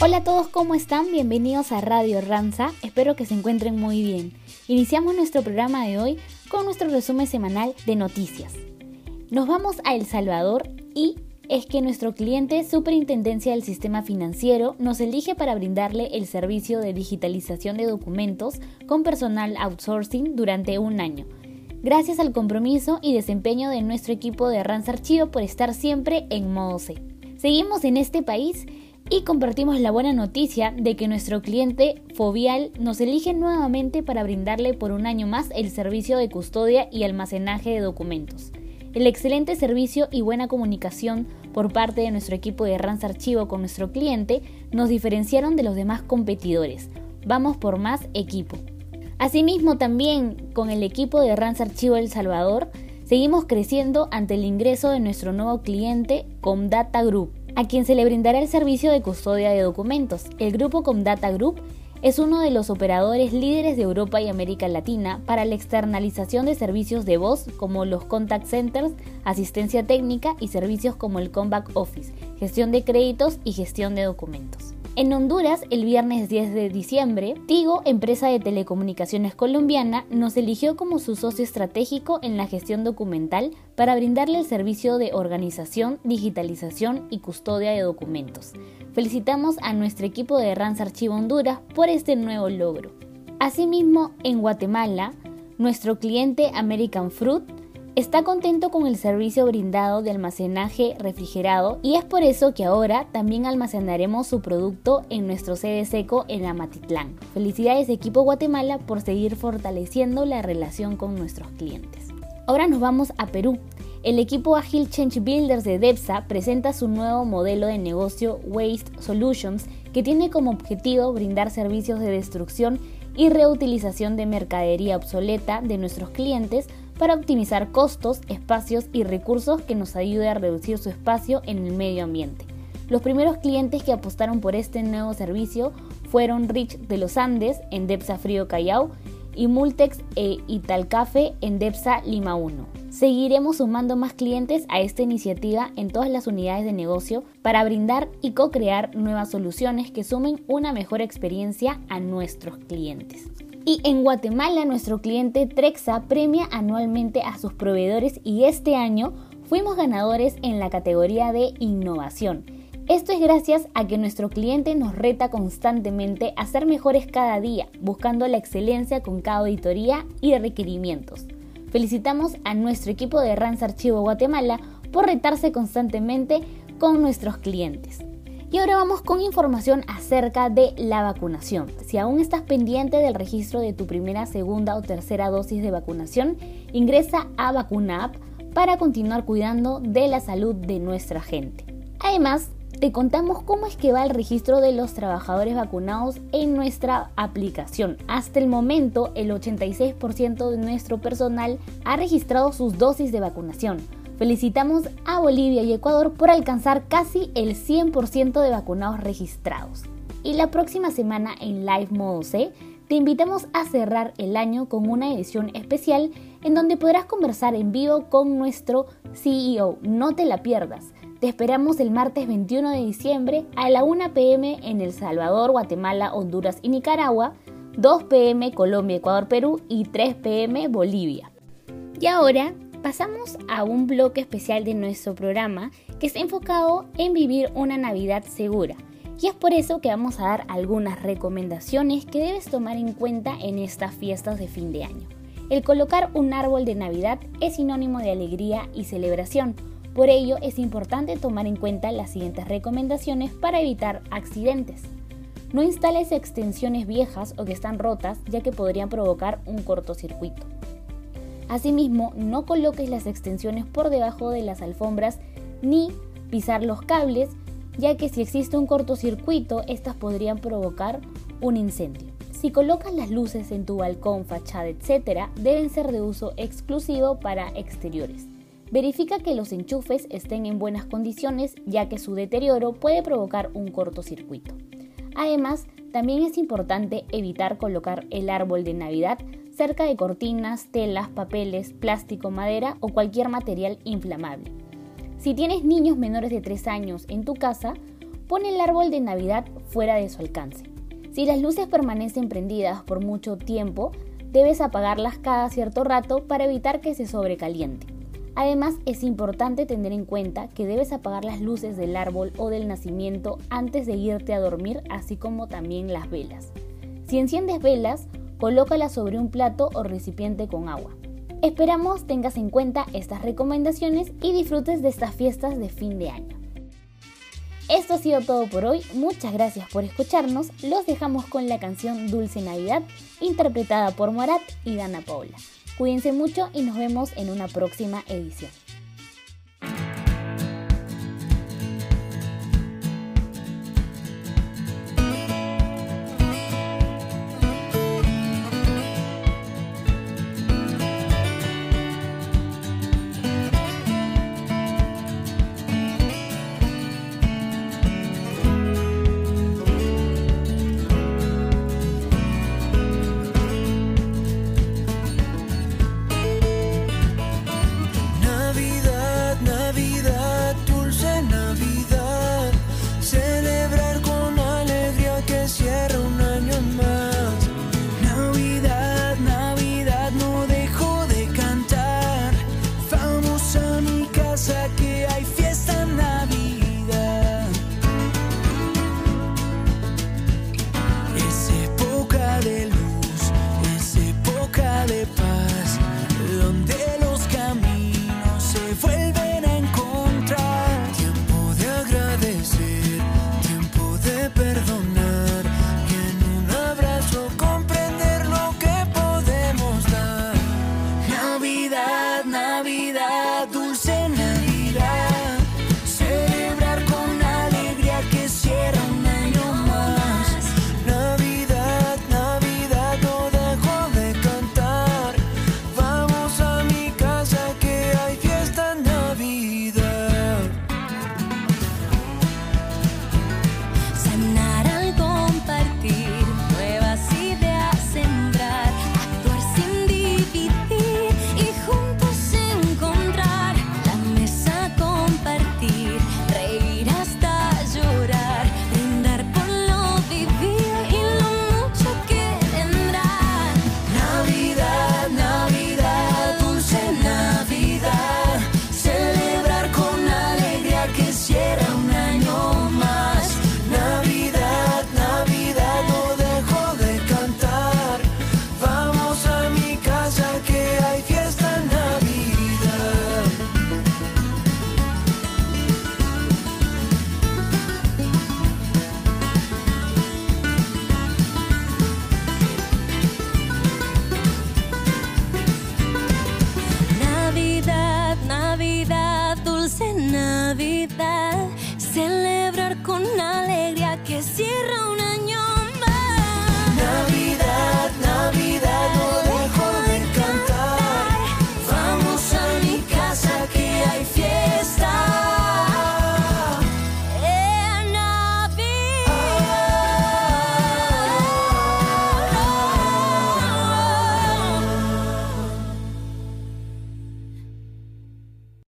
Hola a todos, ¿cómo están? Bienvenidos a Radio Ranza, espero que se encuentren muy bien. Iniciamos nuestro programa de hoy con nuestro resumen semanal de noticias. Nos vamos a El Salvador y es que nuestro cliente Superintendencia del Sistema Financiero nos elige para brindarle el servicio de digitalización de documentos con personal outsourcing durante un año. Gracias al compromiso y desempeño de nuestro equipo de Ranza Archivo por estar siempre en modo C. Seguimos en este país y compartimos la buena noticia de que nuestro cliente Fovial nos elige nuevamente para brindarle por un año más el servicio de custodia y almacenaje de documentos. El excelente servicio y buena comunicación por parte de nuestro equipo de Rans Archivo con nuestro cliente nos diferenciaron de los demás competidores. Vamos por más equipo. Asimismo, también con el equipo de Rans Archivo El Salvador, seguimos creciendo ante el ingreso de nuestro nuevo cliente Comdata Group a quien se le brindará el servicio de custodia de documentos. El grupo Comdata Group es uno de los operadores líderes de Europa y América Latina para la externalización de servicios de voz como los contact centers, asistencia técnica y servicios como el comeback office, gestión de créditos y gestión de documentos. En Honduras, el viernes 10 de diciembre, Tigo, empresa de telecomunicaciones colombiana, nos eligió como su socio estratégico en la gestión documental para brindarle el servicio de organización, digitalización y custodia de documentos. Felicitamos a nuestro equipo de RANS Archivo Honduras por este nuevo logro. Asimismo, en Guatemala, nuestro cliente American Fruit está contento con el servicio brindado de almacenaje refrigerado y es por eso que ahora también almacenaremos su producto en nuestro sede seco en Amatitlán. Felicidades equipo Guatemala por seguir fortaleciendo la relación con nuestros clientes. Ahora nos vamos a Perú. El equipo Agile Change Builders de DEPSA presenta su nuevo modelo de negocio Waste Solutions que tiene como objetivo brindar servicios de destrucción y reutilización de mercadería obsoleta de nuestros clientes para optimizar costos, espacios y recursos que nos ayude a reducir su espacio en el medio ambiente. Los primeros clientes que apostaron por este nuevo servicio fueron Rich de los Andes en Depsa Frío Callao y Multex e Italcafe en Depsa Lima 1. Seguiremos sumando más clientes a esta iniciativa en todas las unidades de negocio para brindar y co-crear nuevas soluciones que sumen una mejor experiencia a nuestros clientes. Y en Guatemala nuestro cliente Trexa premia anualmente a sus proveedores y este año fuimos ganadores en la categoría de innovación. Esto es gracias a que nuestro cliente nos reta constantemente a ser mejores cada día, buscando la excelencia con cada auditoría y requerimientos. Felicitamos a nuestro equipo de RANS Archivo Guatemala por retarse constantemente con nuestros clientes. Y ahora vamos con información acerca de la vacunación. Si aún estás pendiente del registro de tu primera, segunda o tercera dosis de vacunación, ingresa a Vacuna App para continuar cuidando de la salud de nuestra gente. Además, te contamos cómo es que va el registro de los trabajadores vacunados en nuestra aplicación. Hasta el momento, el 86% de nuestro personal ha registrado sus dosis de vacunación Felicitamos a Bolivia y Ecuador por alcanzar casi el 100% de vacunados registrados. Y la próxima semana en Live Modo C te invitamos a cerrar el año con una edición especial en donde podrás conversar en vivo con nuestro CEO. No te la pierdas. Te esperamos el martes 21 de diciembre a la 1 pm en El Salvador, Guatemala, Honduras y Nicaragua, 2 pm Colombia, Ecuador, Perú y 3 pm Bolivia. Y ahora pasamos a un bloque especial de nuestro programa que está enfocado en vivir una Navidad segura. Y es por eso que vamos a dar algunas recomendaciones que debes tomar en cuenta en estas fiestas de fin de año. El colocar un árbol de Navidad es sinónimo de alegría y celebración. Por ello es importante tomar en cuenta las siguientes recomendaciones para evitar accidentes. No instales extensiones viejas o que están rotas ya que podrían provocar un cortocircuito. Asimismo, no coloques las extensiones por debajo de las alfombras ni pisar los cables, ya que si existe un cortocircuito, estas podrían provocar un incendio. Si colocas las luces en tu balcón, fachada, etc., deben ser de uso exclusivo para exteriores. Verifica que los enchufes estén en buenas condiciones, ya que su deterioro puede provocar un cortocircuito. Además, también es importante evitar colocar el árbol de Navidad cerca de cortinas, telas, papeles, plástico, madera o cualquier material inflamable. Si tienes niños menores de 3 años en tu casa, pone el árbol de Navidad fuera de su alcance. Si las luces permanecen prendidas por mucho tiempo, debes apagarlas cada cierto rato para evitar que se sobrecaliente. Además, es importante tener en cuenta que debes apagar las luces del árbol o del nacimiento antes de irte a dormir, así como también las velas. Si enciendes velas, colócalas sobre un plato o recipiente con agua. Esperamos tengas en cuenta estas recomendaciones y disfrutes de estas fiestas de fin de año. Esto ha sido todo por hoy, muchas gracias por escucharnos, los dejamos con la canción Dulce Navidad, interpretada por Morat y Dana Paula. Cuídense mucho y nos vemos en una próxima edición. Navidad, celebrar con alegría que cierra